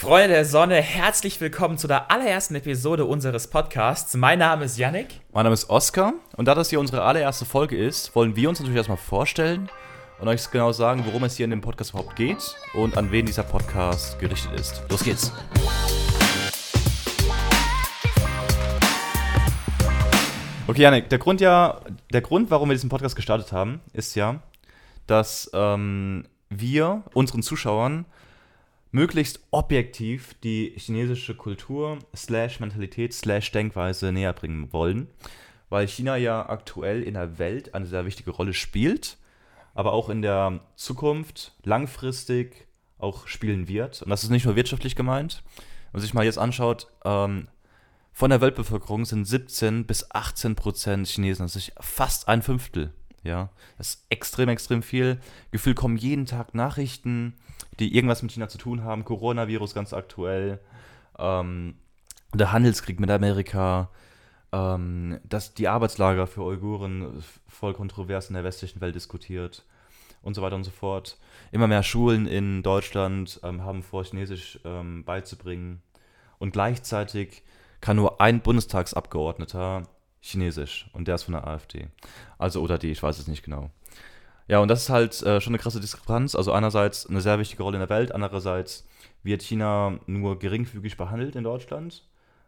Freunde der Sonne, herzlich willkommen zu der allerersten Episode unseres Podcasts. Mein Name ist Yannick. Mein Name ist Oskar und da das hier unsere allererste Folge ist, wollen wir uns natürlich erstmal vorstellen und euch genau sagen, worum es hier in dem Podcast überhaupt geht und an wen dieser Podcast gerichtet ist. Los geht's! Okay, Janik, der Grund ja, der Grund, warum wir diesen Podcast gestartet haben, ist ja, dass ähm, wir unseren Zuschauern möglichst objektiv die chinesische Kultur slash Mentalität slash Denkweise näher bringen wollen, weil China ja aktuell in der Welt eine sehr wichtige Rolle spielt, aber auch in der Zukunft langfristig auch spielen wird. Und das ist nicht nur wirtschaftlich gemeint. Wenn man sich mal jetzt anschaut, ähm, von der Weltbevölkerung sind 17 bis 18 Prozent Chinesen, das ist fast ein Fünftel. Ja, das ist extrem, extrem viel. Gefühl kommen jeden Tag Nachrichten, die irgendwas mit China zu tun haben. Coronavirus ganz aktuell, ähm, der Handelskrieg mit Amerika, ähm, dass die Arbeitslager für Uiguren voll kontrovers in der westlichen Welt diskutiert und so weiter und so fort. Immer mehr Schulen in Deutschland ähm, haben vor, Chinesisch ähm, beizubringen. Und gleichzeitig kann nur ein Bundestagsabgeordneter Chinesisch und der ist von der AfD. Also oder die, ich weiß es nicht genau. Ja, und das ist halt äh, schon eine krasse Diskrepanz. Also einerseits eine sehr wichtige Rolle in der Welt, andererseits wird China nur geringfügig behandelt in Deutschland.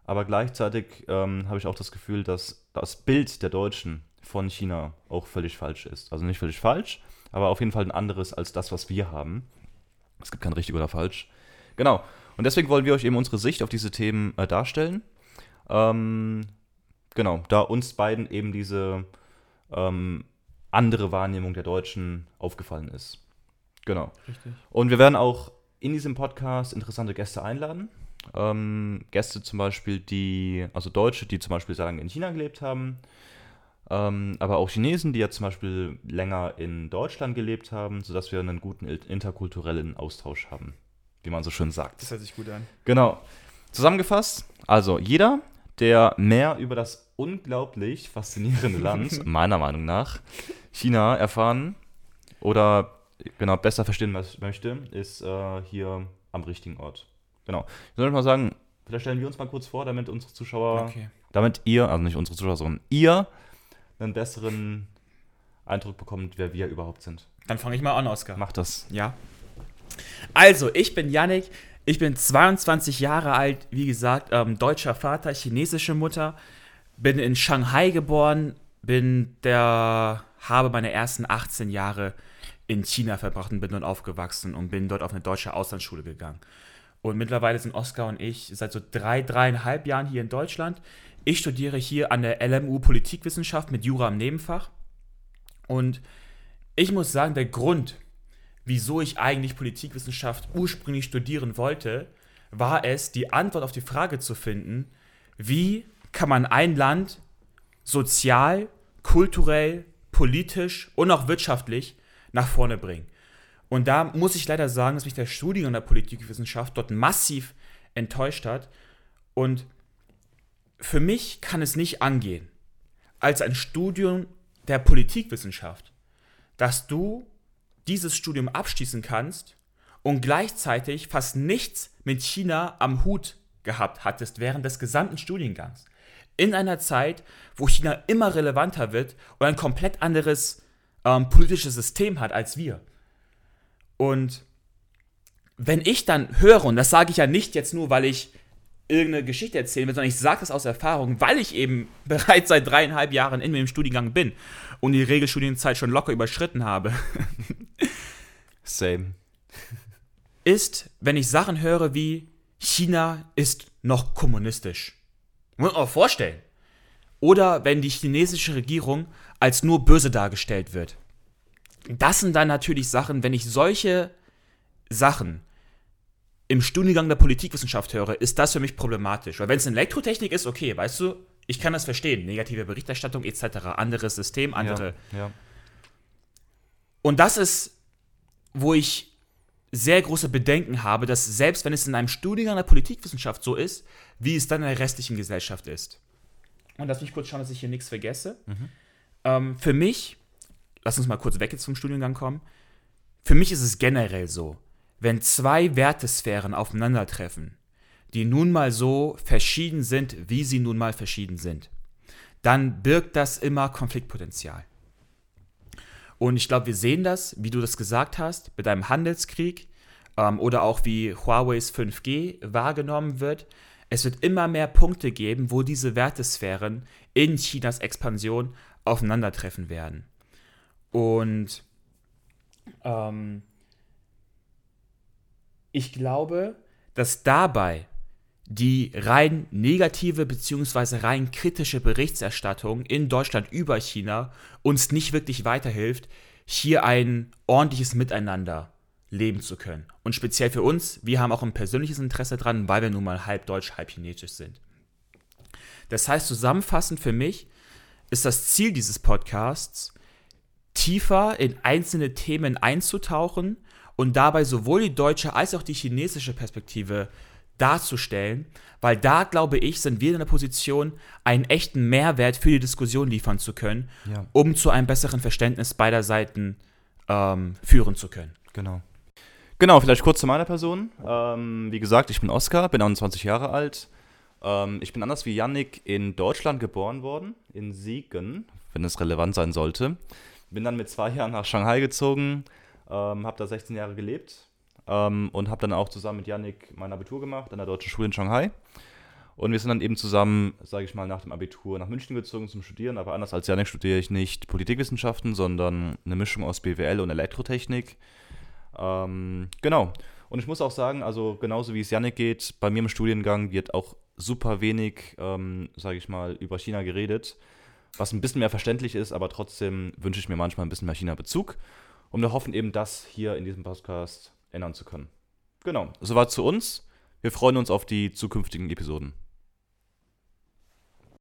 Aber gleichzeitig ähm, habe ich auch das Gefühl, dass das Bild der Deutschen von China auch völlig falsch ist. Also nicht völlig falsch, aber auf jeden Fall ein anderes als das, was wir haben. Es gibt kein richtig oder falsch. Genau. Und deswegen wollen wir euch eben unsere Sicht auf diese Themen äh, darstellen. Ähm, genau, da uns beiden eben diese ähm, andere Wahrnehmung der Deutschen aufgefallen ist. Genau. Richtig. Und wir werden auch in diesem Podcast interessante Gäste einladen. Ähm, Gäste zum Beispiel, die, also Deutsche, die zum Beispiel sehr lange in China gelebt haben, ähm, aber auch Chinesen, die ja zum Beispiel länger in Deutschland gelebt haben, sodass wir einen guten interkulturellen Austausch haben, wie man so schön sagt. Das hört sich gut an. Genau. Zusammengefasst, also jeder, der mehr über das unglaublich faszinierende Land, meiner Meinung nach, China erfahren oder genau besser verstehen möchte, ist äh, hier am richtigen Ort. Genau. Ich soll mal sagen, vielleicht stellen wir uns mal kurz vor, damit unsere Zuschauer, okay. damit ihr, also nicht unsere Zuschauer, sondern ihr einen besseren Eindruck bekommt, wer wir überhaupt sind. Dann fange ich mal an, Oskar. Mach das. Ja. Also, ich bin Yannick, ich bin 22 Jahre alt, wie gesagt, ähm, deutscher Vater, chinesische Mutter, bin in Shanghai geboren, bin der, habe meine ersten 18 Jahre in China verbracht und bin dort aufgewachsen und bin dort auf eine deutsche Auslandsschule gegangen. Und mittlerweile sind Oskar und ich seit so drei, dreieinhalb Jahren hier in Deutschland. Ich studiere hier an der LMU Politikwissenschaft mit Jura im Nebenfach. Und ich muss sagen, der Grund, wieso ich eigentlich Politikwissenschaft ursprünglich studieren wollte, war es, die Antwort auf die Frage zu finden, wie kann man ein Land sozial, kulturell, politisch und auch wirtschaftlich nach vorne bringen. Und da muss ich leider sagen, dass mich der Studium der Politikwissenschaft dort massiv enttäuscht hat. Und für mich kann es nicht angehen, als ein Studium der Politikwissenschaft, dass du dieses Studium abschließen kannst und gleichzeitig fast nichts mit China am Hut gehabt hattest während des gesamten Studiengangs. In einer Zeit, wo China immer relevanter wird und ein komplett anderes ähm, politisches System hat als wir. Und wenn ich dann höre, und das sage ich ja nicht jetzt nur, weil ich irgendeine Geschichte erzählen will, sondern ich sage das aus Erfahrung, weil ich eben bereits seit dreieinhalb Jahren in dem Studiengang bin und die Regelstudienzeit schon locker überschritten habe. Same. Ist, wenn ich Sachen höre wie China ist noch kommunistisch. Muss man auch vorstellen. Oder wenn die chinesische Regierung als nur böse dargestellt wird. Das sind dann natürlich Sachen, wenn ich solche Sachen im Studiengang der Politikwissenschaft höre, ist das für mich problematisch. Weil wenn es in Elektrotechnik ist, okay, weißt du, ich kann das verstehen. Negative Berichterstattung etc., anderes System, andere. Ja, ja. Und das ist, wo ich sehr große Bedenken habe, dass selbst wenn es in einem Studiengang der Politikwissenschaft so ist, wie es dann in der restlichen Gesellschaft ist. Und lass mich kurz schauen, dass ich hier nichts vergesse. Mhm. Ähm, für mich, lass uns mal kurz weg jetzt vom Studiengang kommen. Für mich ist es generell so, wenn zwei Wertesphären aufeinandertreffen, die nun mal so verschieden sind, wie sie nun mal verschieden sind, dann birgt das immer Konfliktpotenzial. Und ich glaube, wir sehen das, wie du das gesagt hast, mit einem Handelskrieg ähm, oder auch wie Huawei's 5G wahrgenommen wird. Es wird immer mehr Punkte geben, wo diese Wertesphären in Chinas Expansion aufeinandertreffen werden. Und ähm, ich glaube, dass dabei die rein negative bzw. rein kritische Berichterstattung in Deutschland über China uns nicht wirklich weiterhilft, hier ein ordentliches Miteinander leben zu können. Und speziell für uns, wir haben auch ein persönliches Interesse dran, weil wir nun mal halb deutsch, halb chinesisch sind. Das heißt, zusammenfassend für mich ist das Ziel dieses Podcasts, tiefer in einzelne Themen einzutauchen und dabei sowohl die deutsche als auch die chinesische Perspektive darzustellen, weil da, glaube ich, sind wir in der Position, einen echten Mehrwert für die Diskussion liefern zu können, ja. um zu einem besseren Verständnis beider Seiten ähm, führen zu können. Genau. Genau, vielleicht kurz zu meiner Person. Ähm, wie gesagt, ich bin Oskar, bin 21 Jahre alt. Ähm, ich bin anders wie Yannick in Deutschland geboren worden, in Siegen, wenn es relevant sein sollte. Bin dann mit zwei Jahren nach Shanghai gezogen, ähm, habe da 16 Jahre gelebt ähm, und habe dann auch zusammen mit Yannick mein Abitur gemacht an der Deutschen Schule in Shanghai. Und wir sind dann eben zusammen, sage ich mal, nach dem Abitur nach München gezogen zum Studieren. Aber anders als Janik studiere ich nicht Politikwissenschaften, sondern eine Mischung aus BWL und Elektrotechnik. Ähm, genau. Und ich muss auch sagen, also genauso wie es Janik geht, bei mir im Studiengang wird auch super wenig, ähm, sage ich mal, über China geredet. Was ein bisschen mehr verständlich ist, aber trotzdem wünsche ich mir manchmal ein bisschen mehr China-Bezug. Und wir hoffen eben, das hier in diesem Podcast ändern zu können. Genau, soweit zu uns. Wir freuen uns auf die zukünftigen Episoden.